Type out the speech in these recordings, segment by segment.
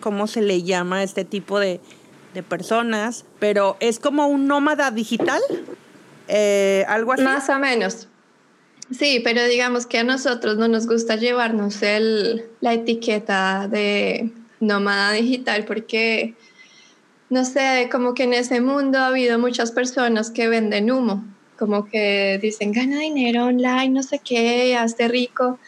cómo se le llama a este tipo de, personas, pero es como un nómada digital, eh, algo así. Más o menos. Sí, pero digamos que a nosotros no nos gusta llevarnos el, la etiqueta de nómada digital porque, no sé, como que en ese mundo ha habido muchas personas que venden humo, como que dicen, gana dinero online, no sé qué, hazte rico,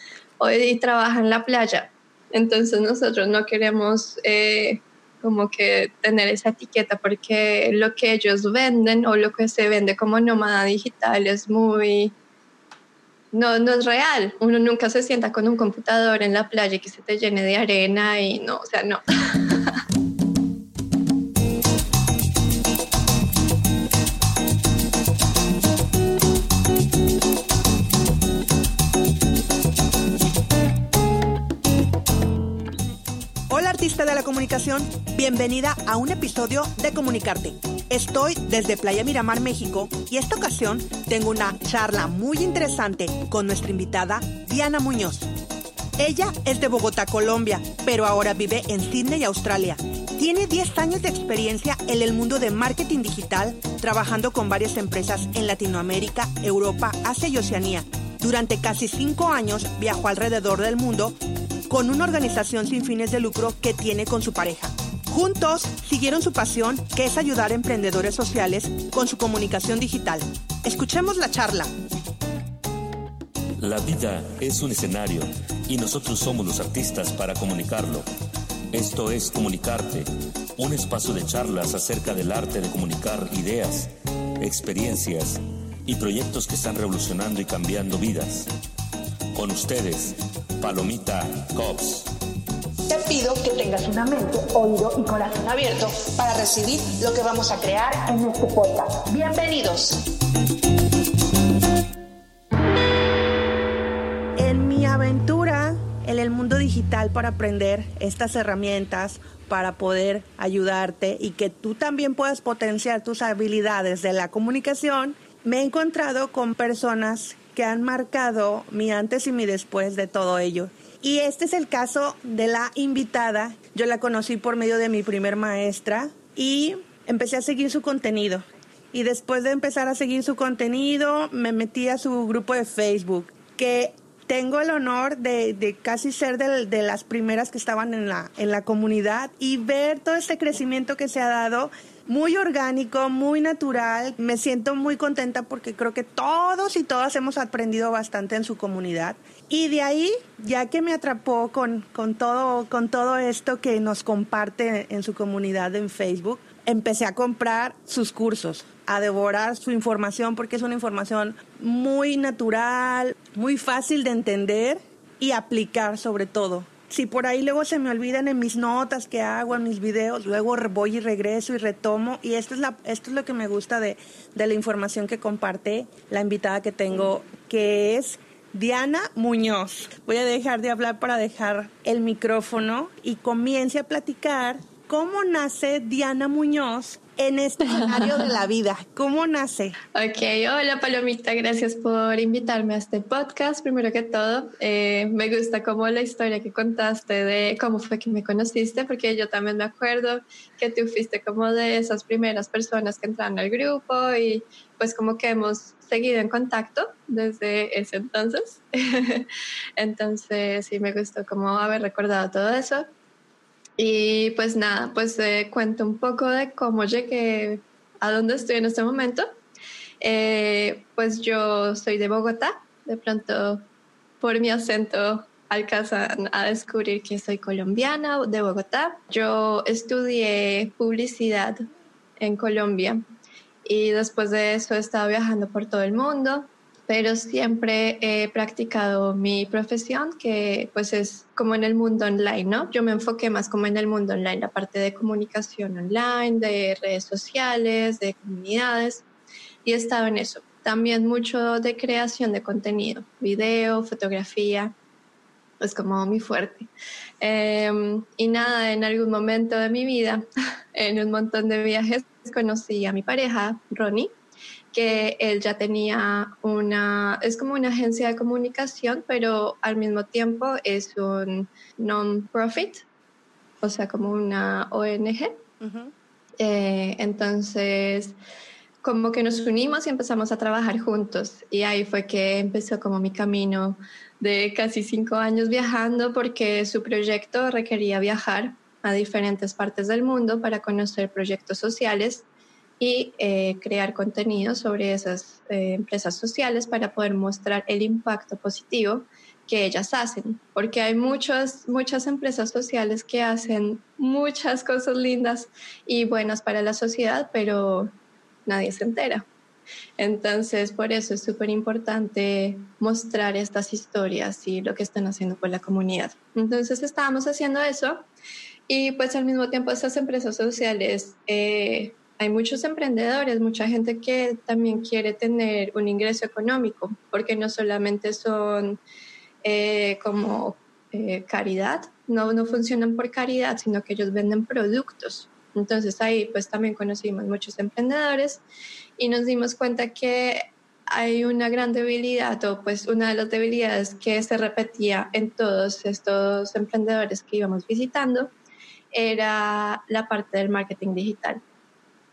y trabaja en la playa. Entonces nosotros no queremos eh, como que tener esa etiqueta porque lo que ellos venden o lo que se vende como nómada digital es muy... No, no es real. Uno nunca se sienta con un computador en la playa y que se te llene de arena y no, o sea, no. de la comunicación, bienvenida a un episodio de Comunicarte. Estoy desde Playa Miramar, México, y esta ocasión tengo una charla muy interesante con nuestra invitada Diana Muñoz. Ella es de Bogotá, Colombia, pero ahora vive en Sydney, Australia. Tiene 10 años de experiencia en el mundo de marketing digital, trabajando con varias empresas en Latinoamérica, Europa, Asia y Oceanía. Durante casi 5 años viajó alrededor del mundo con una organización sin fines de lucro que tiene con su pareja. Juntos siguieron su pasión, que es ayudar a emprendedores sociales con su comunicación digital. Escuchemos la charla. La vida es un escenario y nosotros somos los artistas para comunicarlo. Esto es Comunicarte, un espacio de charlas acerca del arte de comunicar ideas, experiencias y proyectos que están revolucionando y cambiando vidas. Con ustedes, Palomita Cops. Te pido que tengas una mente, oído y corazón abierto para recibir lo que vamos a crear en este podcast. Bienvenidos. En mi aventura en el mundo digital para aprender estas herramientas, para poder ayudarte y que tú también puedas potenciar tus habilidades de la comunicación, me he encontrado con personas que han marcado mi antes y mi después de todo ello. Y este es el caso de la invitada. Yo la conocí por medio de mi primer maestra y empecé a seguir su contenido. Y después de empezar a seguir su contenido, me metí a su grupo de Facebook, que tengo el honor de, casi ser de, de, las primeras que estaban en la, en la comunidad y ver todo este crecimiento que se ha dado muy orgánico, muy natural. Me siento muy contenta porque creo que todos y todas hemos aprendido bastante en su comunidad. Y de ahí, ya que me atrapó con, con, todo, con todo esto que nos comparte en su comunidad en Facebook, empecé a comprar sus cursos, a devorar su información porque es una información muy natural, muy fácil de entender y aplicar sobre todo si por ahí luego se me olvidan en mis notas que hago, en mis videos, luego voy y regreso y retomo. Y esto es, la, esto es lo que me gusta de, de la información que comparte la invitada que tengo, que es Diana Muñoz. Voy a dejar de hablar para dejar el micrófono y comience a platicar cómo nace Diana Muñoz en este escenario de la vida? ¿Cómo nace? Ok, hola Palomita, gracias por invitarme a este podcast. Primero que todo, eh, me gusta como la historia que contaste de cómo fue que me conociste, porque yo también me acuerdo que tú fuiste como de esas primeras personas que entraron al grupo y pues como que hemos seguido en contacto desde ese entonces. entonces sí, me gustó como haber recordado todo eso. Y pues nada, pues cuento un poco de cómo llegué a donde estoy en este momento. Eh, pues yo soy de Bogotá, de pronto por mi acento alcanzan a descubrir que soy colombiana de Bogotá. Yo estudié publicidad en Colombia y después de eso he estado viajando por todo el mundo pero siempre he practicado mi profesión, que pues es como en el mundo online, ¿no? Yo me enfoqué más como en el mundo online, la parte de comunicación online, de redes sociales, de comunidades, y he estado en eso. También mucho de creación de contenido, video, fotografía, es como mi fuerte. Em, y nada, en algún momento de mi vida, en un montón de viajes, conocí a mi pareja, Ronnie, que él ya tenía una, es como una agencia de comunicación, pero al mismo tiempo es un non-profit. o sea, como una ONG. Eh, entonces, como que nos unimos y empezamos a trabajar juntos. Y ahí fue que empezó como mi camino de casi cinco años viajando porque su proyecto requería viajar a diferentes partes del mundo para conocer proyectos sociales y eh, crear contenido sobre esas eh, empresas sociales para poder mostrar el impacto positivo que ellas hacen, porque hay muchas, muchas empresas sociales que hacen muchas cosas lindas y buenas para la sociedad, pero nadie se entera. Entonces, por eso es súper importante mostrar estas historias y lo que están haciendo por la comunidad. Entonces, estábamos haciendo eso y pues al mismo tiempo estas empresas sociales, eh, hay muchos emprendedores, mucha gente que también quiere tener un ingreso económico, porque no solamente son eh, como eh, caridad, no, no funcionan por caridad, sino que ellos venden productos. Entonces ahí pues también conocimos muchos emprendedores y nos dimos cuenta que hay una gran debilidad o pues una de las debilidades que se repetía en todos estos emprendedores que íbamos visitando era la parte del marketing digital.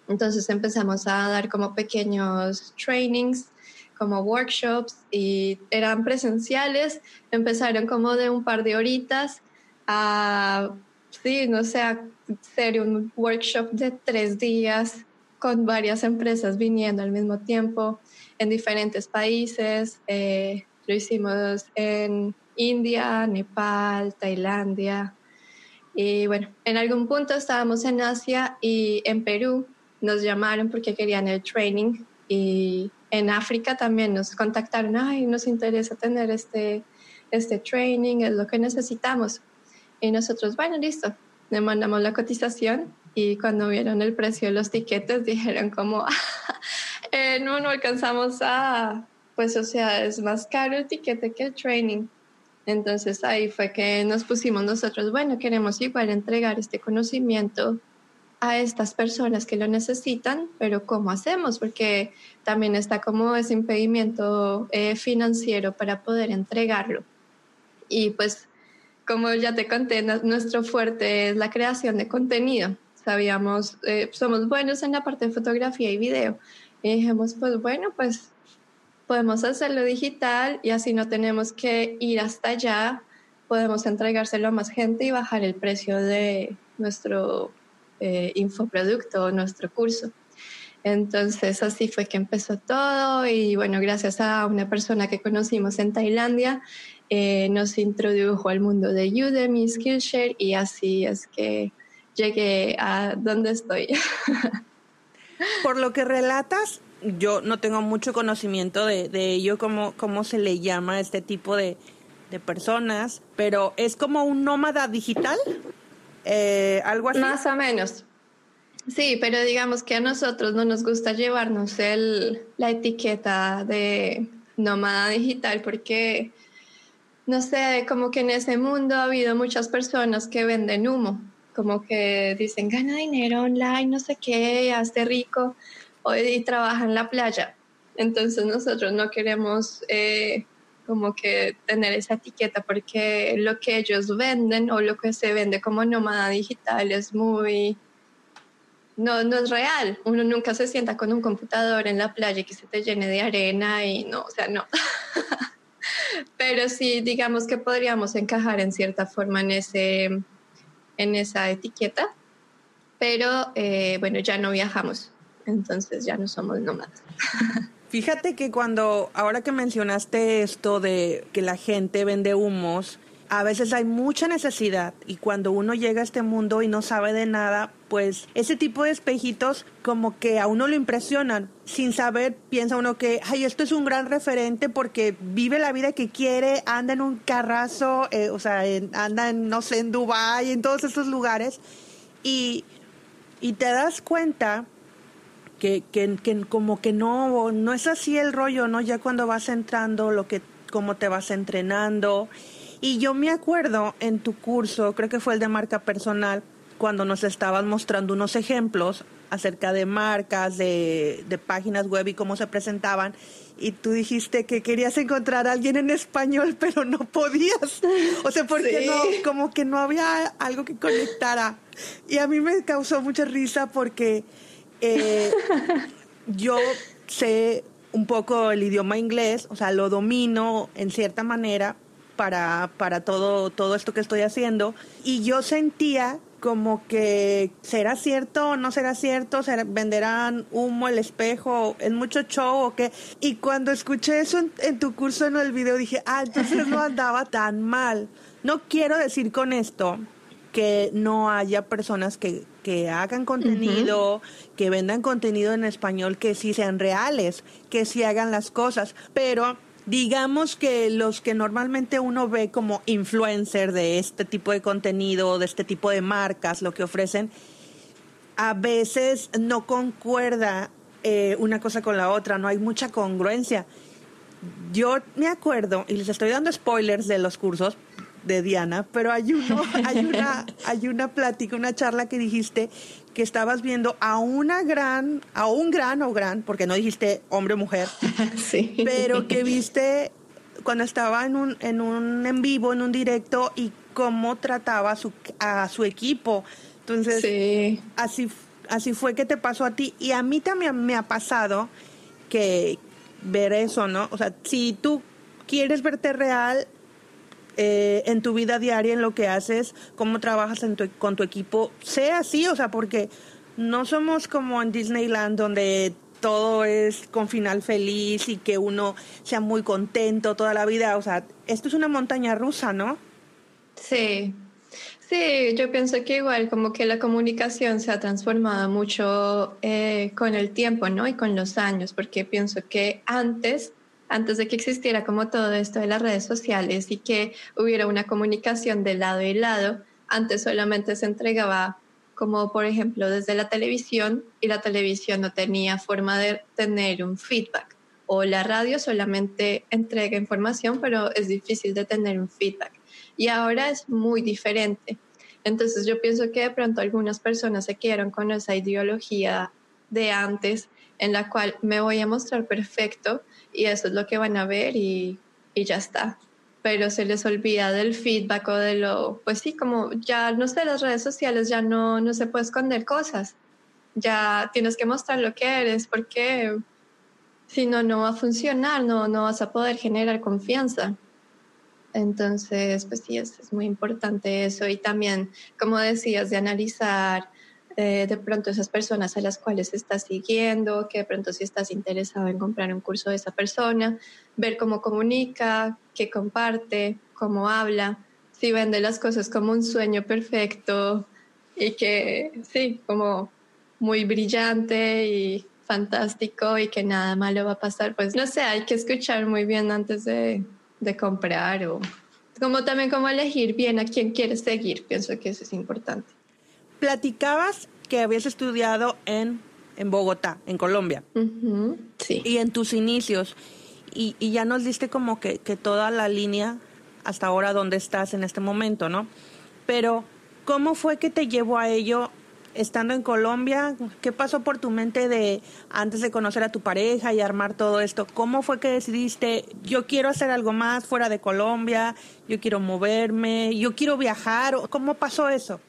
Entonces empezamos a dar como pequeños trainings como workshops y eran presenciales, empezaron como de un par de horitas a, sí, no sé, hacer un workshop de tres días con varias empresas viniendo al mismo tiempo en diferentes países. Eh, lo hicimos en India, Nepal, Tailandia. Y bueno, en algún punto estábamos en Asia y en Perú nos llamaron porque querían el training y en África también nos contactaron, ay, nos interesa tener este, este training, es lo que necesitamos. Y nosotros, bueno, listo, le mandamos la cotización y cuando vieron el precio de los tiquetes dijeron como, eh, no, no alcanzamos a, pues o sea, es más caro el tiquete que el training. Entonces ahí fue que nos pusimos nosotros, bueno, queremos igual entregar este conocimiento a estas personas que lo necesitan, pero ¿cómo hacemos? Porque también está como ese impedimento eh, financiero para poder entregarlo. Y pues, como ya te conté, nuestro fuerte es la creación de contenido. Sabíamos, eh, somos buenos en la parte de fotografía y video. Y dijimos, pues bueno, pues podemos hacerlo digital y así no tenemos que ir hasta allá, podemos entregárselo a más gente y bajar el precio de nuestro eh, infoproducto, nuestro curso. Entonces así fue que empezó todo y bueno, gracias a una persona que conocimos en Tailandia, eh, nos introdujo al mundo de Udemy, Skillshare y así es que llegué a donde estoy. Por lo que relatas, yo no tengo mucho conocimiento de, ello, cómo, cómo se le llama a este tipo de, de personas, pero es como un nómada digital. Eh, algo. Más o menos. Sí, pero digamos que a nosotros no nos gusta llevarnos el, la etiqueta de nómada digital porque, no sé, como que en ese mundo ha habido muchas personas que venden humo, como que dicen, gana dinero online, no sé qué, hazte rico y trabaja en la playa. Entonces nosotros no queremos eh, como que tener esa etiqueta porque lo que ellos venden o lo que se vende como nómada digital es muy... No, no es real. Uno nunca se sienta con un computador en la playa y que se te llene de arena y no, o sea, no. Pero sí, digamos que podríamos encajar en cierta forma en, ese, en esa etiqueta. Pero eh, bueno, ya no viajamos, entonces ya no somos nómadas. Fíjate que cuando, ahora que mencionaste esto de que la gente vende humos, a veces hay mucha necesidad y cuando uno llega a este mundo y no sabe de nada, pues ese tipo de espejitos como que a uno lo impresionan. Sin saber, piensa uno que, ay, esto es un gran referente porque vive la vida que quiere, anda en un carrazo, eh, o sea, anda en, no sé, en Dubái, en todos esos lugares. Y, y te das cuenta que, que, que, como que no, no es así el rollo, ¿no? Ya cuando vas entrando, lo que, cómo te vas entrenando. Y yo me acuerdo en tu curso, creo que fue el de marca personal, cuando nos estabas mostrando unos ejemplos acerca de marcas, de, de páginas web y cómo se presentaban y tú dijiste que querías encontrar a alguien en español, pero no podías. O sea, porque no, como que no había algo que conectara. Y a mí me causó mucha risa porque eh, yo sé un poco el idioma inglés, o sea, lo domino en cierta manera para, para todo, todo esto que estoy haciendo. Y yo sentía como que será cierto o no será cierto, venderán humo, el espejo, es mucho show o qué. Y cuando escuché eso en, tu curso en el video dije, ah, entonces no andaba tan mal. No quiero decir con esto que no haya personas que, que hagan contenido, que vendan contenido en español, que sí sean reales, que sí hagan las cosas, pero digamos que los que normalmente uno ve como influencer de este tipo de contenido, de este tipo de marcas, lo que ofrecen, a veces no concuerda eh, una cosa con la otra, no hay mucha congruencia. Yo me acuerdo, y les estoy dando spoilers de los cursos de Diana, pero hay uno, hay una, hay una plática, una charla que dijiste que estabas viendo a una gran, a un gran o gran, porque no dijiste hombre o mujer, sí. pero que viste cuando estaba en un, en un en vivo, en un directo, y cómo trataba a su, a su equipo. Entonces, así, así fue que te pasó a ti. Y a mí también me ha pasado que ver eso, ¿no? O sea, si tú quieres verte real, eh, en tu vida diaria, en lo que haces, cómo trabajas con tu equipo, sea así, o sea, porque no somos como en Disneyland donde todo es con final feliz y que uno sea muy contento toda la vida, o sea, esto es una montaña rusa, ¿no? Sí, Sí, yo pienso que igual como que la comunicación se ha transformado mucho eh, con el tiempo, ¿no? Y con los años, porque pienso que antes antes de que existiera como todo esto de las redes sociales y que hubiera una comunicación de lado y lado, antes solamente se entregaba como por ejemplo desde la televisión y la televisión no tenía forma de tener un feedback o la radio solamente entrega información pero es difícil de tener un feedback y ahora es muy diferente. Entonces yo pienso que de pronto algunas personas se quedaron con esa ideología de antes en la cual me voy a mostrar perfecto y eso es lo que van a ver y, y ya está. Pero se les olvida del feedback o de lo, pues sí, como ya no sé, las redes sociales ya no, no se puede esconder cosas. Ya tienes que mostrar lo que eres porque si no, no va a funcionar, no, no vas a poder generar confianza. Entonces, pues sí, es, es muy importante eso. Y también, como decías, de analizar eh, de pronto esas personas a las cuales estás siguiendo, que de pronto si estás interesado en comprar un curso de esa persona, ver cómo comunica, qué comparte, cómo habla, si vende las cosas como un sueño perfecto y que sí, como muy brillante y fantástico y que nada malo va a pasar, pues no sé, hay que escuchar muy bien antes de, de comprar o como también como elegir bien a quién quieres seguir, pienso que eso es importante platicabas que habías estudiado en, en Bogotá, en Colombia. Sí. Y en tus inicios. Y, y, ya nos diste como que, que toda la línea hasta ahora donde estás en este momento, ¿no? Pero, ¿cómo fue que te llevó a ello estando en Colombia? ¿Qué pasó por tu mente de antes de conocer a tu pareja y armar todo esto? ¿Cómo fue que decidiste, yo quiero hacer algo más fuera de Colombia, yo quiero moverme, yo quiero viajar? ¿Cómo pasó eso?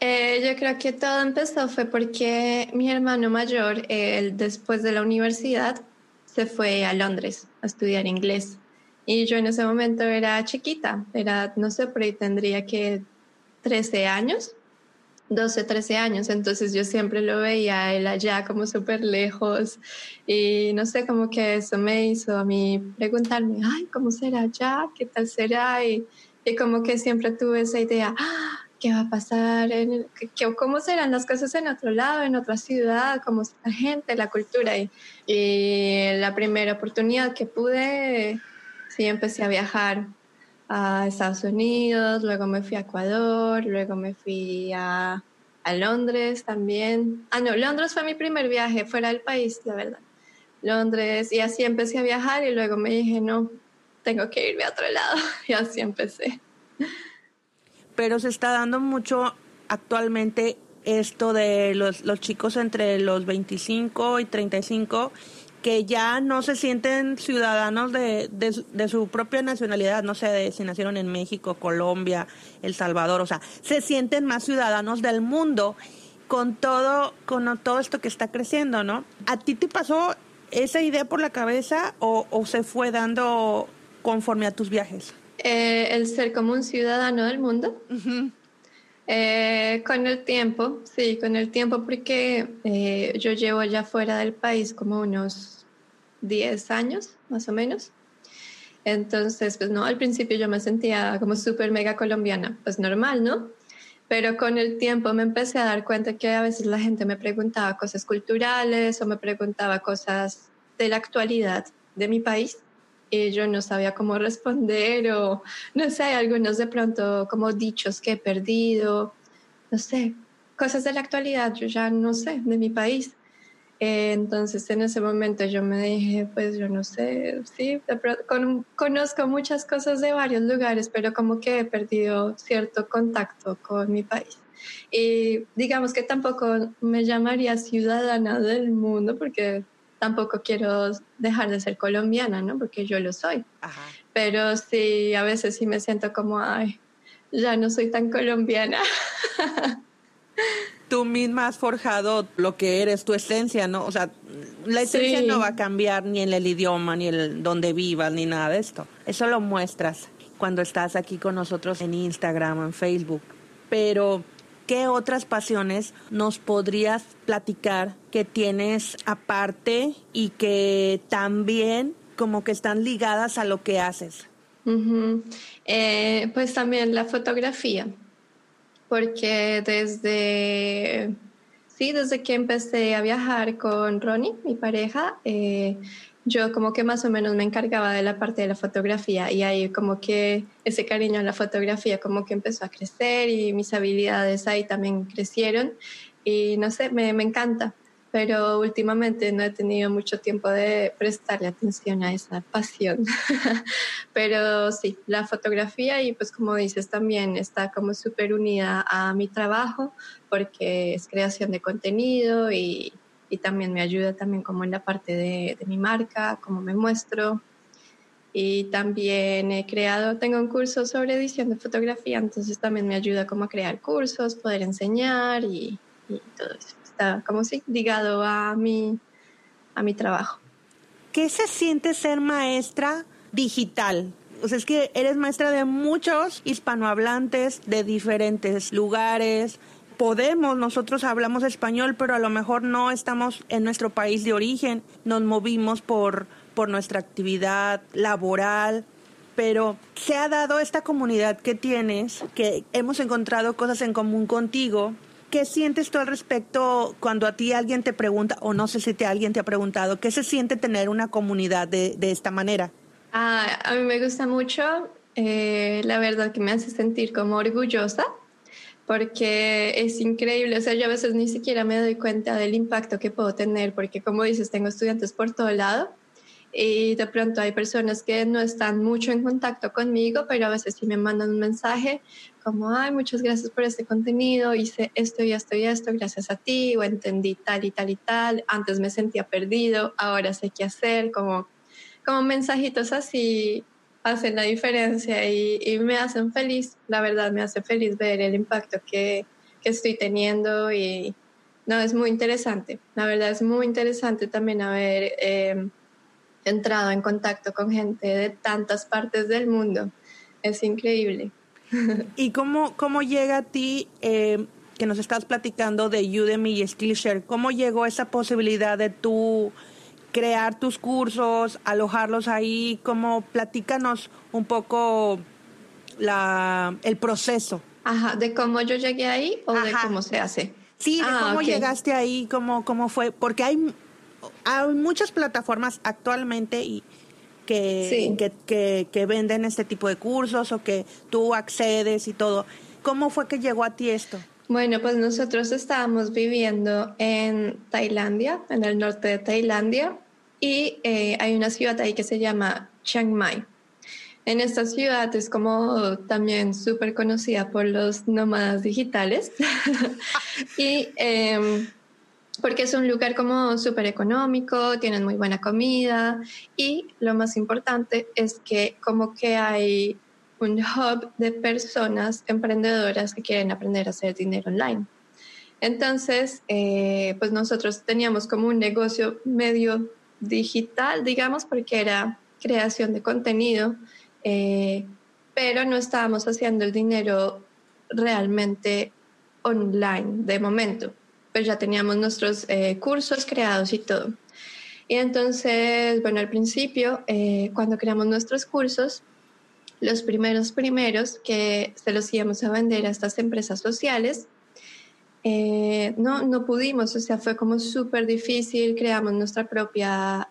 Eh, yo creo que todo empezó fue porque mi hermano mayor, él después de la universidad, se fue a Londres a estudiar inglés. Y yo en ese momento era chiquita, era, no sé, pero tendría que 13 años, 12, 13 años. Entonces yo siempre lo veía él allá como súper lejos. Y no sé, como que eso me hizo a mí preguntarme, ay, ¿cómo será allá? ¿Qué tal será? Y, y como que siempre tuve esa idea, ¡Ah! Qué va a pasar, cómo serán las cosas en otro lado, en otra ciudad, cómo es la gente, la cultura. Y, la primera oportunidad que pude, sí, empecé a viajar a Estados Unidos, luego me fui a Ecuador, luego me fui a, a Londres también. Ah, no, Londres fue mi primer viaje fuera del país, la verdad. Londres, y así empecé a viajar y luego me dije, no, tengo que irme a otro lado, y así empecé pero se está dando mucho actualmente esto de los, los chicos entre los 25 y 35 que ya no se sienten ciudadanos de, de, su propia nacionalidad, no sé de si nacieron en México, Colombia, El Salvador, o sea, se sienten más ciudadanos del mundo con todo, con todo esto que está creciendo, ¿no? ¿A ti te pasó esa idea por la cabeza o, o se fue dando conforme a tus viajes? Eh, el ser como un ciudadano del mundo. Eh, con el tiempo, sí, con el tiempo, porque eh, yo llevo ya fuera del país como unos 10 años, más o menos. Entonces, pues no, al principio yo me sentía como súper mega colombiana, pues normal, ¿no? Pero con el tiempo me empecé a dar cuenta que a veces la gente me preguntaba cosas culturales o me preguntaba cosas de la actualidad de mi país y yo no sabía cómo responder o no sé, algunos de pronto como dichos que he perdido, no sé, cosas de la actualidad, yo ya no sé, de mi país. entonces en ese momento yo me dije, pues yo no sé, sí, conozco muchas cosas de varios lugares, pero como que he perdido cierto contacto con mi país. Y digamos que tampoco me llamaría ciudadana del mundo porque tampoco quiero dejar de ser colombiana, ¿no? Porque yo lo soy. Pero sí, a veces sí me siento como, ay, ya no soy tan colombiana. Tú misma has forjado lo que eres, tu esencia, ¿no? O sea, la esencia no va a cambiar ni en el idioma, ni el donde vivas, ni nada de esto. Eso lo muestras cuando estás aquí con nosotros en Instagram, en Facebook. Pero ¿qué otras pasiones nos podrías platicar que tienes aparte y que también como que están ligadas a lo que haces? Eh, pues también la fotografía, porque desde, sí, desde que empecé a viajar con Ronnie, mi pareja, eh, yo como que más o menos me encargaba de la parte de la fotografía y ahí como que ese cariño a la fotografía como que empezó a crecer y mis habilidades ahí también crecieron y no sé, me, me encanta, pero últimamente no he tenido mucho tiempo de prestarle atención a esa pasión. pero sí, la fotografía y pues como dices también está como súper unida a mi trabajo porque es creación de contenido y y también me ayuda también como en la parte de, mi marca, cómo me muestro. Y también he creado, tengo un curso sobre edición de fotografía, entonces también me ayuda como a crear cursos, poder enseñar y, todo eso. Está como si ligado a mi, a mi trabajo. ¿Qué se siente ser maestra digital? O sea, es que eres maestra de muchos hispanohablantes de diferentes lugares, podemos, nosotros hablamos español, pero a lo mejor no estamos en nuestro país de origen, nos movimos por, por nuestra actividad laboral, pero se ha dado esta comunidad que tienes, que hemos encontrado cosas en común contigo. ¿Qué sientes tú al respecto cuando a ti alguien te pregunta, o no sé si te, alguien te ha preguntado, qué se siente tener una comunidad de, de esta manera? Ah, a mí me gusta mucho, eh, la verdad que me hace sentir como orgullosa porque es increíble, o sea, yo a veces ni siquiera me doy cuenta del impacto que puedo tener, porque como dices, tengo estudiantes por todo lado y de pronto hay personas que no están mucho en contacto conmigo, pero a veces sí me mandan un mensaje como, ay, muchas gracias por este contenido, hice esto y esto y esto gracias a ti, o entendí tal y tal y tal, antes me sentía perdido, ahora sé qué hacer, como, como mensajitos así hacen la diferencia y, me hacen feliz, la verdad me hace feliz ver el impacto que, que estoy teniendo y no, es muy interesante, la verdad es muy interesante también haber em, entrado en contacto con gente de tantas partes del mundo, es increíble. ¿Y cómo, cómo llega a ti em, que nos estás platicando de Udemy y Skillshare? ¿Cómo llegó esa posibilidad de tú crear tus cursos, alojarlos ahí, como platícanos un poco la, el proceso. Ajá, de cómo yo llegué ahí o de cómo se hace. Sí, de ah, cómo llegaste ahí, cómo, cómo fue, porque hay, hay muchas plataformas actualmente y que, que, que, venden este tipo de cursos o que tú accedes y todo. ¿Cómo fue que llegó a ti esto? Bueno, pues nosotros estábamos viviendo en Tailandia, en el norte de Tailandia, y eh, hay una ciudad ahí que se llama Chiang Mai. En esta ciudad es como también súper conocida por los nómadas digitales, Y em, porque es un lugar como súper económico, tienen muy buena comida y lo más importante es que como que hay un hub de personas emprendedoras que quieren aprender a hacer dinero online. Entonces, eh, pues nosotros teníamos como un negocio medio digital, digamos, porque era creación de contenido, eh, pero no estábamos haciendo el dinero realmente online de momento pues ya teníamos nuestros eh, cursos creados y todo. Y entonces, bueno, al principio, eh, cuando creamos nuestros cursos, los primeros primeros que se los íbamos a vender a estas empresas sociales, eh, no, no pudimos, o sea, fue como súper difícil, creamos nuestra propia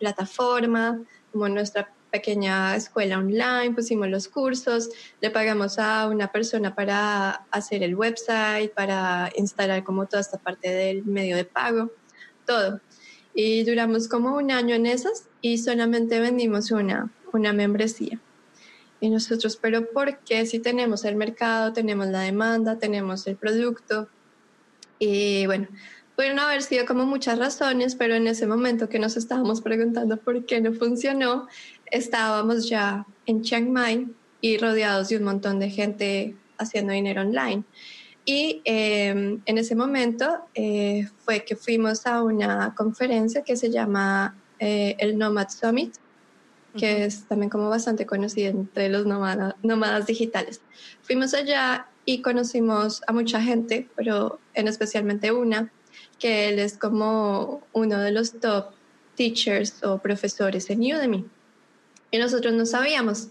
plataforma, como nuestra pequeña escuela online, pusimos los cursos, le pagamos a una persona para hacer el website, para instalar como toda esta parte del medio de pago, todo. Y duramos como un año en esas y solamente vendimos una, una membresía. Y nosotros, pero ¿por qué si tenemos el mercado, tenemos la demanda, tenemos el producto? Y bueno, Pudieron haber sido como muchas razones, pero en ese momento que nos estábamos preguntando por qué no funcionó, estábamos ya en Chiang Mai y rodeados de un montón de gente haciendo dinero online. Y em, en ese momento eh, fue que fuimos a una conferencia que se llama eh, el Nomad Summit, que es también como bastante conocida entre los nómadas, nómadas digitales. Fuimos allá y conocimos a mucha gente, pero en especialmente una que él es como uno de los top teachers o profesores en Udemy. Y nosotros no sabíamos,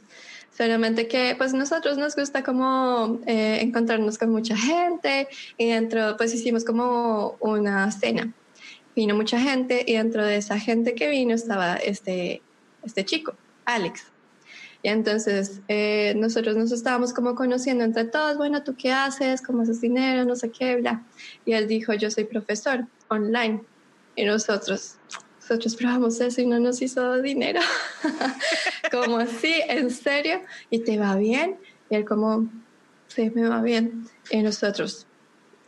solamente que pues nosotros nos gusta como eh, encontrarnos con mucha gente y dentro pues hicimos como una cena. Vino mucha gente y dentro de esa gente que vino estaba este, este chico, Alex. Y entonces eh, nosotros nos estábamos como conociendo entre todos, bueno, ¿tú qué haces? ¿Cómo haces dinero? No sé qué, bla. Y él dijo, yo soy profesor online. Y nosotros, nosotros probamos eso y no nos hizo dinero. como así, en serio, y te va bien. Y él como, sí, me va bien. Y nosotros,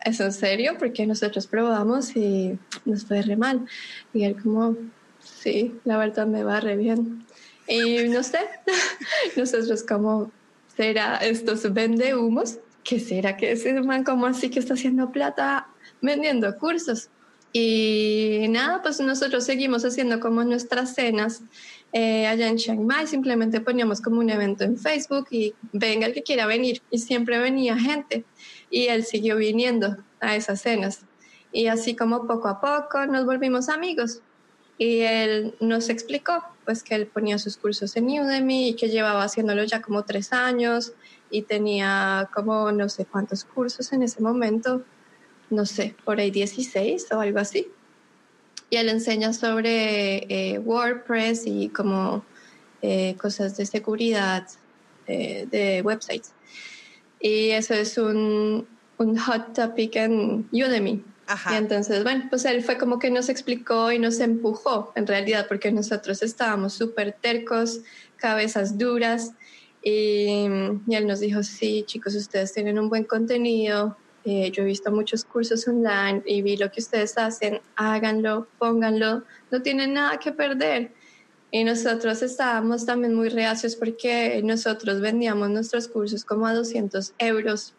¿es en serio? Porque nosotros probamos y nos fue re mal. Y él como, sí, la verdad me va re bien. Y no sé, nosotros como, ¿será estos vende humos? ¿Qué será que ese man como así que está haciendo plata vendiendo cursos? Y nada, pues nosotros seguimos haciendo como nuestras cenas eh, allá en Chiang Mai, simplemente poníamos como un evento en Facebook y venga el que quiera venir. Y siempre venía gente y él siguió viniendo a esas cenas. Y así como poco a poco nos volvimos amigos. Y él nos explicó pues que él ponía sus cursos en Udemy y que llevaba haciéndolo ya como tres años y tenía como no sé cuántos cursos en ese momento, no sé, por ahí 16 o algo así. Y él enseña sobre eh, WordPress y como eh, cosas de seguridad eh, de websites. Y eso es un, un hot topic en Udemy. Y entonces, bueno, pues él fue como que nos explicó y nos empujó, en realidad, porque nosotros estábamos súper tercos, cabezas duras, y, él nos dijo, sí, chicos, ustedes tienen un buen contenido, eh, yo he visto muchos cursos online y vi lo que ustedes hacen, háganlo, pónganlo, no tienen nada que perder. Y nosotros estábamos también muy reacios porque nosotros vendíamos nuestros cursos como a 200 euros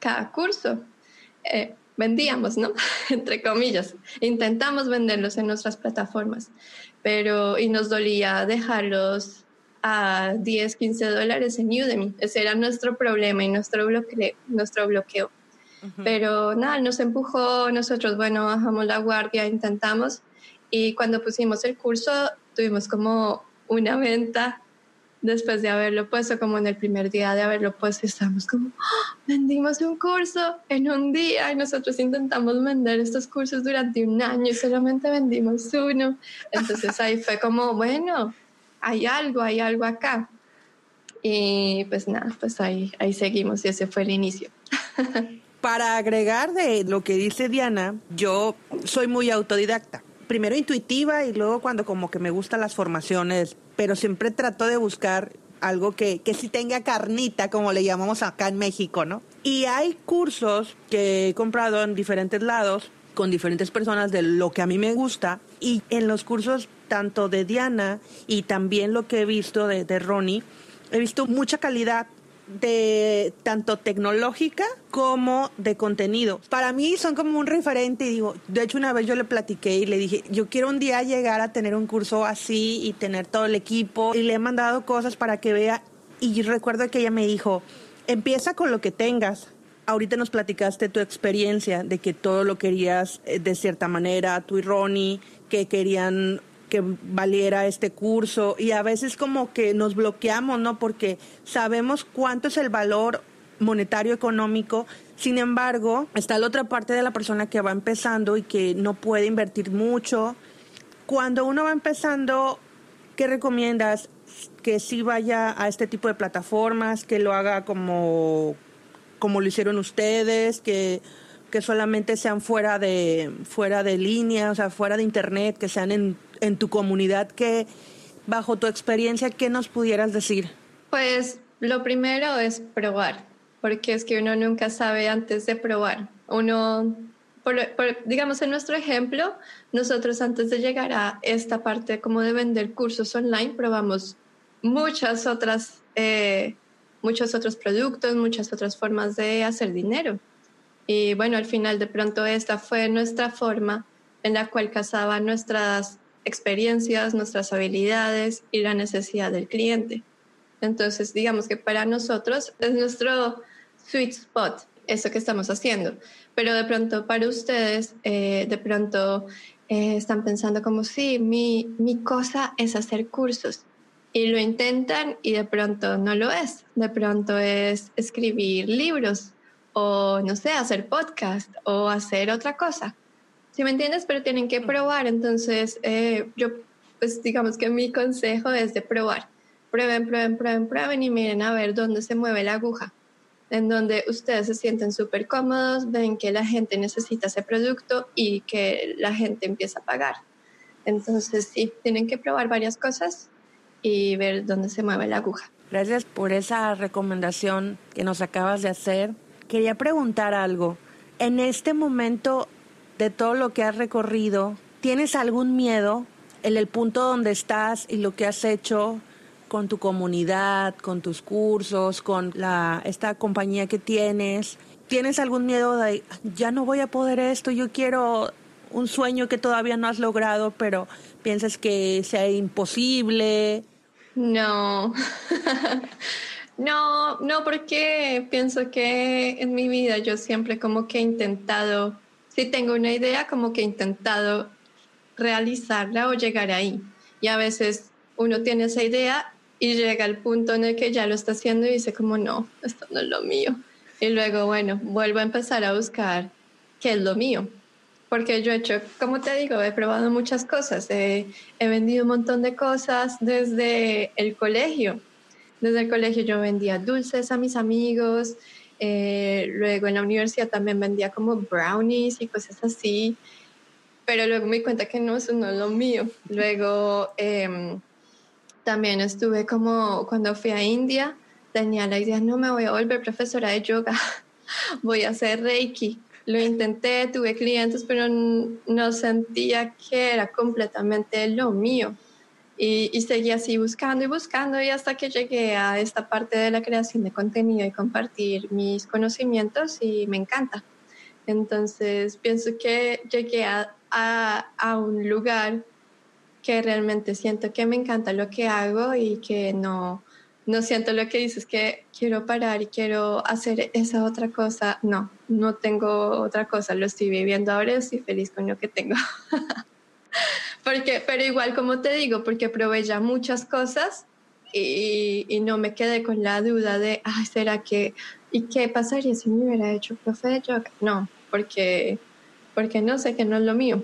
cada curso. Eh, vendíamos, ¿no? Entre comillas. Intentamos venderlos en nuestras plataformas, pero y nos dolía dejarlos a 10, 15 dólares en Udemy. Ese era nuestro problema y nuestro bloqueo. Nuestro bloqueo. Pero nada, nos empujó, nosotros, bueno, bajamos la guardia, intentamos y cuando pusimos el curso tuvimos como una venta después de haberlo puesto, como en el primer día de haberlo puesto, estamos como, ¡Ah! vendimos un curso en un día y nosotros intentamos vender estos cursos durante un año y solamente vendimos uno. Entonces ahí fue como, bueno, hay algo, hay algo acá. Y pues nada, pues ahí, ahí seguimos y ese fue el inicio. Para agregar de lo que dice Diana, yo soy muy autodidacta primero intuitiva y luego cuando como que me gustan las formaciones, pero siempre trato de buscar algo que, que sí tenga carnita, como le llamamos acá en México, ¿no? Y hay cursos que he comprado en diferentes lados con diferentes personas de lo que a mí me gusta y en los cursos tanto de Diana y también lo que he visto de, de Ronnie, he visto mucha calidad de tanto tecnológica como de contenido. Para mí son como un referente y digo, de hecho una vez yo le platiqué y le dije, yo quiero un día llegar a tener un curso así y tener todo el equipo y le he mandado cosas para que vea y recuerdo que ella me dijo, empieza con lo que tengas. Ahorita nos platicaste tu experiencia de que todo lo querías eh, de cierta manera, tú y Ronnie, que querían que valiera este curso y a veces como que nos bloqueamos, ¿no? Porque sabemos cuánto es el valor monetario económico, sin embargo, está la otra parte de la persona que va empezando y que no puede invertir mucho. Cuando uno va empezando, ¿qué recomiendas? Que sí vaya a este tipo de plataformas, que lo haga como, como lo hicieron ustedes, que que solamente sean fuera de, fuera de línea, o sea, fuera de internet, que sean en, en tu comunidad, que bajo tu experiencia, ¿qué nos pudieras decir? Pues lo primero es probar, porque es que uno nunca sabe antes de probar. Uno, digamos en nuestro ejemplo, nosotros antes de llegar a esta parte como de vender cursos online, probamos muchas otras, eh, muchos otros productos, muchas otras formas de hacer dinero. Y bueno, al final de pronto esta fue nuestra forma en la cual casaba nuestras experiencias, nuestras habilidades y la necesidad del cliente. Entonces, digamos que para nosotros es nuestro sweet spot, eso que estamos haciendo. Pero de pronto para ustedes, eh, de pronto eh, están pensando como, sí, mi, mi cosa es hacer cursos. Y lo intentan y de pronto no lo es. De pronto es escribir libros o no sé, hacer podcast o hacer otra cosa. ¿Sí me entiendes? Pero tienen que probar. Entonces, eh, yo, pues digamos que mi consejo es de probar. Prueben, prueben, prueben, prueben y miren a ver dónde se mueve la aguja. En donde ustedes se sienten súper cómodos, ven que la gente necesita ese producto y que la gente empieza a pagar. Entonces, sí, tienen que probar varias cosas y ver dónde se mueve la aguja. Gracias por esa recomendación que nos acabas de hacer quería preguntar algo. En este momento de todo lo que has recorrido, ¿tienes algún miedo en el punto donde estás y lo que has hecho con tu comunidad, con tus cursos, con la, esta compañía que tienes? ¿Tienes algún miedo de, ya no voy a poder esto, yo quiero un sueño que todavía no has logrado, pero piensas que sea imposible? No. No, no, porque pienso que en mi vida yo siempre como que he intentado, si tengo una idea, como que he intentado realizarla o llegar ahí. Y a veces uno tiene esa idea y llega al punto en el que ya lo está haciendo y dice como no, esto no es lo mío. Y luego, bueno, vuelvo a empezar a buscar qué es lo mío. Porque yo he hecho, como te digo, he probado muchas cosas. he vendido un montón de cosas desde el colegio desde el colegio yo vendía dulces a mis amigos, eh, luego en la universidad también vendía como brownies y cosas así, pero luego me di cuenta que no, eso no es lo mío. Luego em, también estuve como cuando fui a India, tenía la idea, no me voy a volver profesora de yoga, voy a hacer reiki. Lo intenté, tuve clientes, pero no sentía que era completamente lo mío. Y, seguí así buscando y buscando y hasta que llegué a esta parte de la creación de contenido y compartir mis conocimientos y me encanta. Entonces pienso que llegué a, a, un lugar que realmente siento que me encanta lo que hago y que no, no siento lo que dices, que quiero parar y quiero hacer esa otra cosa. No, no tengo otra cosa, lo estoy viviendo ahora y estoy feliz con lo que tengo. porque, pero igual como te digo, porque probé ya muchas cosas y, y, no me quedé con la duda de, ay, ¿será que, y qué pasaría si me hubiera hecho profe de yoga? No, porque, porque no sé que no es lo mío.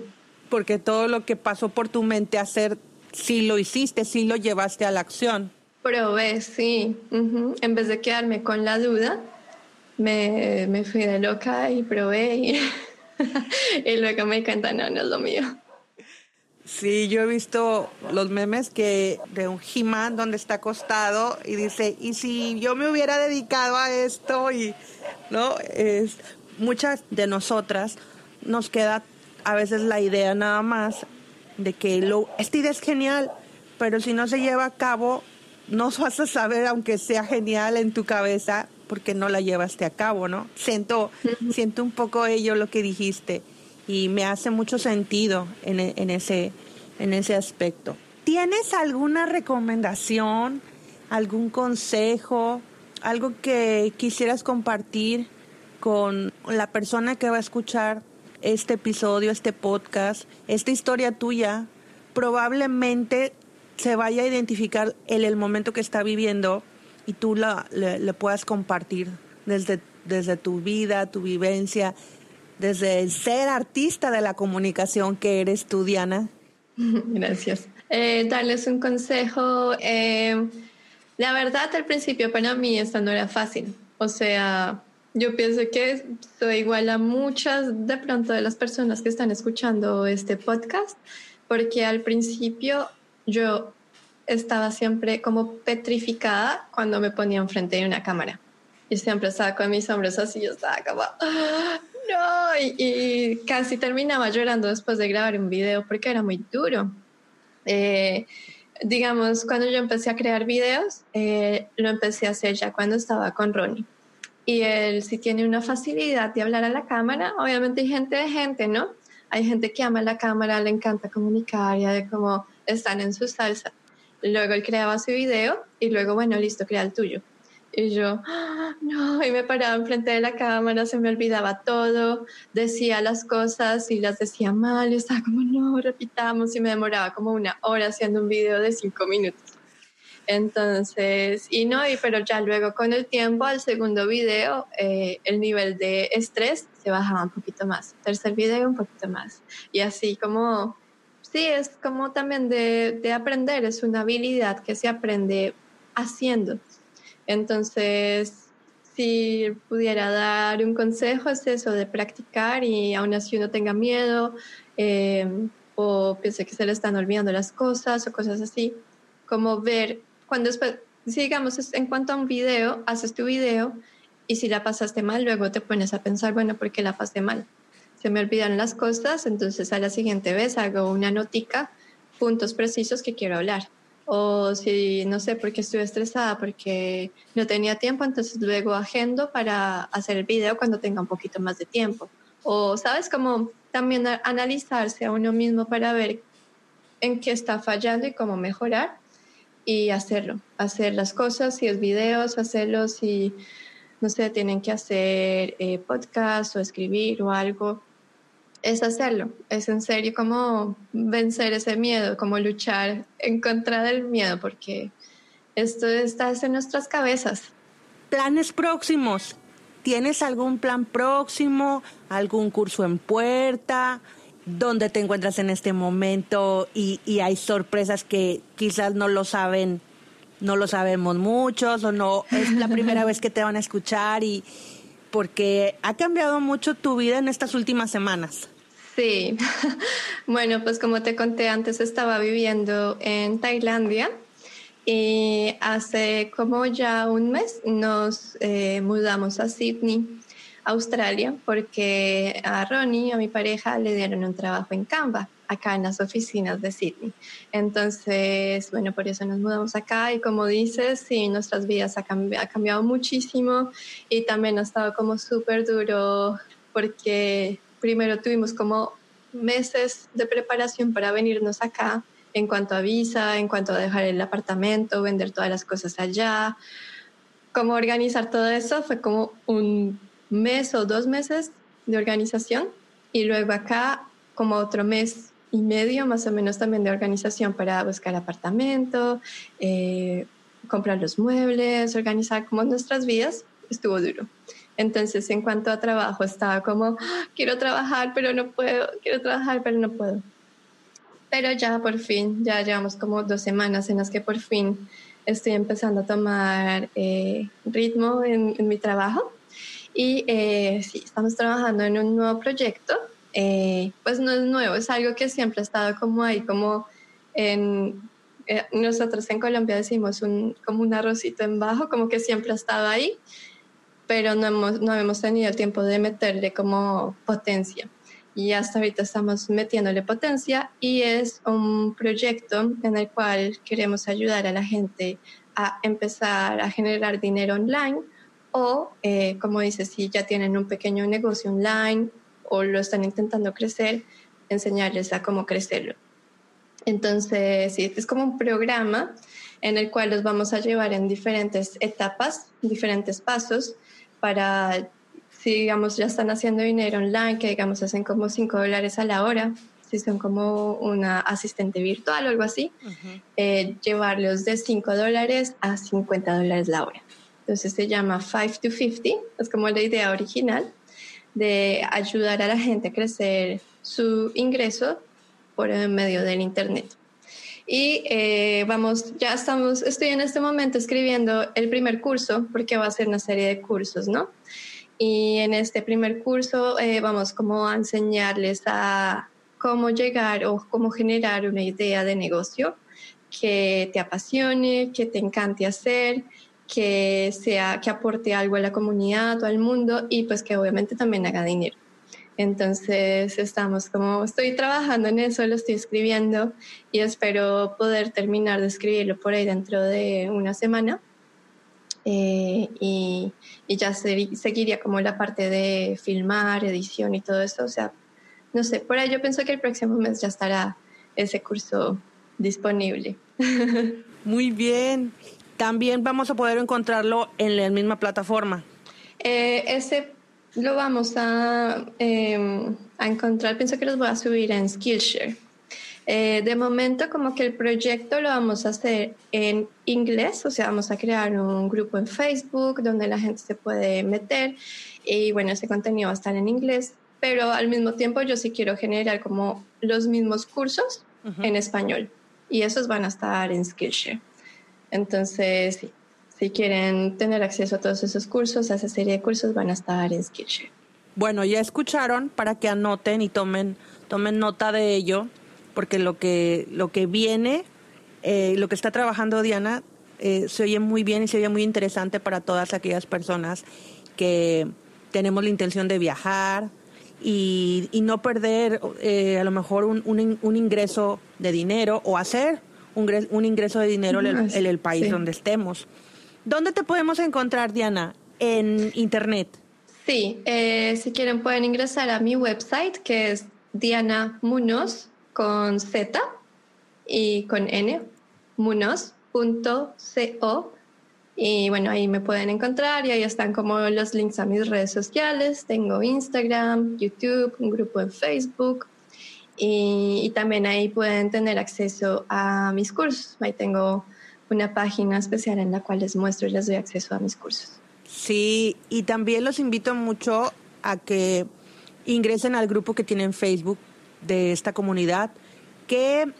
Porque todo lo que pasó por tu mente hacer, sí lo hiciste, sí lo llevaste a la acción. Probé, sí. En vez de quedarme con la duda, me, me fui de loca y probé y, y luego me di cuenta, no, no es lo mío. Sí, yo he visto los memes que de un he donde está acostado y dice, "Y si yo me hubiera dedicado a esto y no es muchas de nosotras nos queda a veces la idea nada más de que lo esta idea es genial, pero si no se lleva a cabo no vas a saber aunque sea genial en tu cabeza porque no la llevaste a cabo, ¿no? Siento siento un poco ello lo que dijiste y me hace mucho sentido en, en, ese, en ese aspecto. ¿Tienes alguna recomendación, algún consejo, algo que quisieras compartir con la persona que va a escuchar este episodio, este podcast, esta historia tuya? Probablemente se vaya a identificar en el momento que está viviendo y tú le, le puedas compartir desde, desde tu vida, tu vivencia, desde el ser artista de la comunicación que eres tú, Diana? Gracias. Eh, darles un consejo. Eh, la verdad, al principio para mí esto no era fácil. O sea, yo pienso que soy igual a muchas de pronto de las personas que están escuchando este podcast, porque al principio yo estaba siempre como petrificada cuando me ponía enfrente de una cámara. Y siempre estaba con mis hombros así, yo estaba como, y, casi terminaba llorando después de grabar un video porque era muy duro. Eh, digamos, cuando yo empecé a crear videos, eh, lo empecé a hacer ya cuando estaba con Ronnie. Y él sí tiene una facilidad de hablar a la cámara. Obviamente hay gente de gente, ¿no? Hay gente que ama la cámara, le encanta comunicar, ya de cómo están en su salsa. Luego él creaba su video y luego, bueno, listo, crea el tuyo. Y yo, ah, no, y me paraba enfrente de la cámara, se me olvidaba todo, decía las cosas y las decía mal, y estaba como, no, repitamos, y me demoraba como una hora haciendo un video de cinco minutos. Entonces, y no, y pero ya luego con el tiempo, al segundo video, eh, el nivel de estrés se bajaba un poquito más. Tercer video, un poquito más. Y así como, sí, es como también de, de aprender, es una habilidad que se aprende haciendo. Entonces, si pudiera dar un consejo es eso de practicar y aún así uno tenga miedo eh, o piense que se le están olvidando las cosas o cosas así, como ver cuando después, si digamos en cuanto a un video, haces tu video y si la pasaste mal, luego te pones a pensar, bueno, ¿por qué la pasé mal? Se me olvidan las cosas, entonces a la siguiente vez hago una notica, puntos precisos que quiero hablar o si no sé por qué estuve estresada porque no tenía tiempo, entonces luego agendo para hacer el video cuando tenga un poquito más de tiempo. O sabes como también analizarse a uno mismo para ver en qué está fallando y cómo mejorar y hacerlo, hacer las cosas, si es videos, hacerlos, si no sé, tienen que hacer eh, podcast o escribir o algo, es hacerlo, es en serio como vencer ese miedo, como luchar en contra del miedo, porque esto está en nuestras cabezas. Planes próximos. ¿Tienes algún plan próximo? ¿Algún curso en puerta? ¿Dónde te encuentras en este momento? Y, y hay sorpresas que quizás no lo saben, no lo sabemos muchos o no es la primera vez que te van a escuchar y porque ha cambiado mucho tu vida en estas últimas semanas. Sí, bueno, pues como te conté antes, estaba viviendo en Tailandia y hace como ya un mes nos eh, mudamos a Sydney, Australia, porque a Ronnie, a mi pareja, le dieron un trabajo en Canva, acá en las oficinas de Sydney. Entonces, bueno, por eso nos mudamos acá y como dices, sí, nuestras vidas ha cambiado, ha cambiado muchísimo y también ha estado como súper duro porque primero tuvimos como meses de preparación para venirnos acá en cuanto a visa, en cuanto a dejar el apartamento, vender todas las cosas allá. Cómo organizar todo eso fue como un mes o dos meses de organización y luego acá como otro mes y medio más o menos también de organización para buscar apartamento, eh, comprar los muebles, organizar como nuestras vidas. Estuvo duro. Entonces, en cuanto a trabajo, estaba como, ah, quiero trabajar, pero no puedo, quiero trabajar, pero no puedo. Pero ya por fin, ya llevamos como dos semanas en las que por fin estoy empezando a tomar eh, ritmo en, mi trabajo. Y eh, sí, estamos trabajando en un nuevo proyecto eh, pues no es nuevo, es algo que siempre ha estado como ahí, como en, eh, nosotros en Colombia decimos un, como un arrocito en bajo, como que siempre ha estado ahí, pero no hemos, no hemos tenido tiempo de meterle como potencia. Y hasta ahorita estamos metiéndole potencia y es un proyecto en el cual queremos ayudar a la gente a empezar a generar dinero online o, eh, como dices, si ya tienen un pequeño negocio online o lo están intentando crecer, enseñarles a cómo crecerlo. Entonces, sí, es como un programa en el cual los vamos a llevar en diferentes etapas, diferentes pasos para, si digamos ya están haciendo dinero online, que digamos hacen como 5 dólares a la hora, si son como una asistente virtual o algo así, eh, llevarlos de 5 dólares a 50 dólares la hora. Entonces se llama 5 to 50, es como la idea original de ayudar a la gente a crecer su ingreso por medio del Internet. Y eh, vamos, ya estamos, estoy en este momento escribiendo el primer curso, porque va a ser una serie de cursos, ¿no? Y en este primer curso eh, vamos como a enseñarles a cómo llegar o cómo generar una idea de negocio que te apasione, que te encante hacer, que sea que aporte algo a la comunidad o al mundo y pues que obviamente también haga dinero. Entonces estamos como, estoy trabajando en eso, lo estoy escribiendo y espero poder terminar de escribirlo por ahí dentro de una semana. Eh, y, y, ya seguiría como la parte de filmar, edición y todo eso. O sea, no sé, por ahí yo pienso que el próximo mes ya estará ese curso disponible. Muy bien. También vamos a poder encontrarlo en la misma plataforma. Eh, ese lo vamos a, em, a, encontrar, pienso que los voy a subir en Skillshare. Eh, de momento como que el proyecto lo vamos a hacer en inglés, o sea, vamos a crear un grupo en Facebook donde la gente se puede meter y bueno, ese contenido va a estar en inglés, pero al mismo tiempo yo sí quiero generar como los mismos cursos en español y esos van a estar en Skillshare. Entonces, sí, si quieren tener acceso a todos esos cursos, a esa serie de cursos, van a estar en Skillshare. Bueno, ya escucharon para que anoten y tomen, tomen nota de ello, porque lo que, lo que viene, eh, lo que está trabajando Diana, eh, se oye muy bien y se oye muy interesante para todas aquellas personas que tenemos la intención de viajar y, no perder eh, a lo mejor un, un, ingreso de dinero o hacer un, un ingreso de dinero en el, país donde estemos. ¿Dónde te podemos encontrar, Diana? En Internet. Sí, eh, si quieren pueden ingresar a mi website que es Diana Munoz con Z y con N, munoz.co. Y bueno, ahí me pueden encontrar y ahí están como los links a mis redes sociales. Tengo Instagram, YouTube, un grupo en Facebook. Y, y también ahí pueden tener acceso a mis cursos. Ahí tengo una página especial en la cual les muestro y les doy acceso a mis cursos. Sí, y también los invito mucho a que ingresen al grupo que tienen Facebook de esta comunidad, que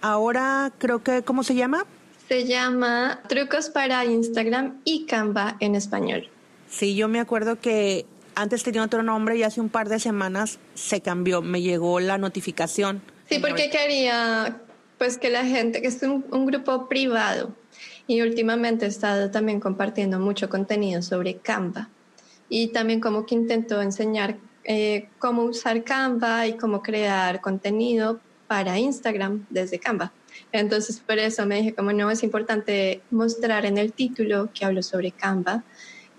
ahora creo que, ¿cómo se llama? Se llama Trucos para Instagram y Canva en español. Sí, yo me acuerdo que antes tenía otro nombre y hace un par de semanas se cambió, me llegó la notificación. Sí, porque quería pues que la gente, que es un, grupo privado y últimamente he estado también compartiendo mucho contenido sobre Canva y también como que intento enseñar eh, cómo usar Canva y cómo crear contenido para Instagram desde Canva. Entonces por eso me dije como no es importante mostrar en el título que hablo sobre Canva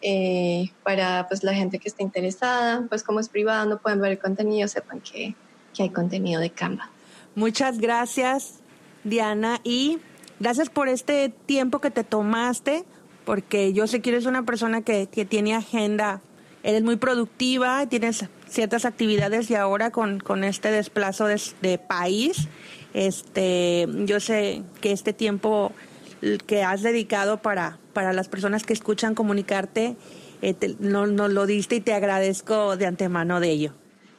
eh, para pues la gente que esté interesada, pues como es privado no pueden ver el contenido, sepan que, que hay contenido de Canva. Muchas gracias Diana, y gracias por este tiempo que te tomaste, porque yo sé que eres una persona que, que tiene agenda, eres muy productiva, tienes ciertas actividades y ahora con, con este desplazo de, país, este, yo sé que este tiempo que has dedicado para, para las personas que escuchan comunicarte, eh, no lo diste y te agradezco de antemano de ello.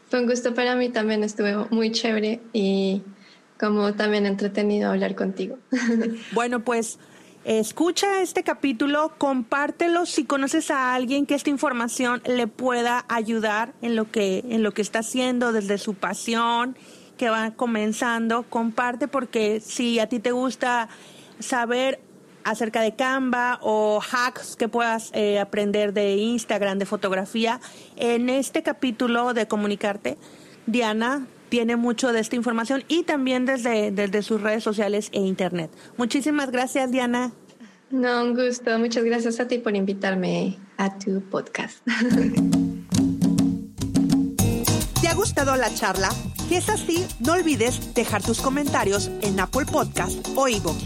Fue un gusto para mí también, estuvo muy chévere y como también entretenido hablar contigo. Bueno, pues Escucha este capítulo, compártelo si conoces a alguien que esta información le pueda ayudar en lo que en lo que está haciendo desde su pasión que va comenzando, comparte porque si a ti te gusta saber acerca de Canva o hacks que puedas eh, aprender de Instagram, de fotografía, en este capítulo de comunicarte, Diana tiene mucho de esta información y también desde, desde sus redes sociales e internet. Muchísimas gracias, Diana. No, un gusto. Muchas gracias a ti por invitarme a tu podcast. ¿Te ha gustado la charla? Si es así, no olvides dejar tus comentarios en Apple Podcast o iVoox.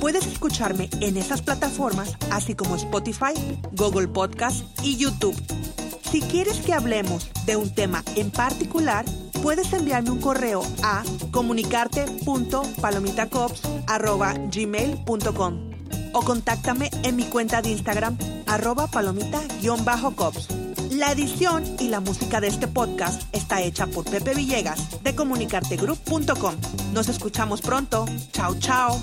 Puedes escucharme en esas plataformas, así como Spotify, Google Podcast y YouTube. Si quieres que hablemos de un tema en particular, puedes enviarme un correo a comunicarte.palomitacops.gmail.com o contáctame en mi cuenta de Instagram arroba palomita-cops. La edición y la música de este podcast está hecha por Pepe Villegas de comunicartegroup.com. Nos escuchamos pronto. Chao, chao.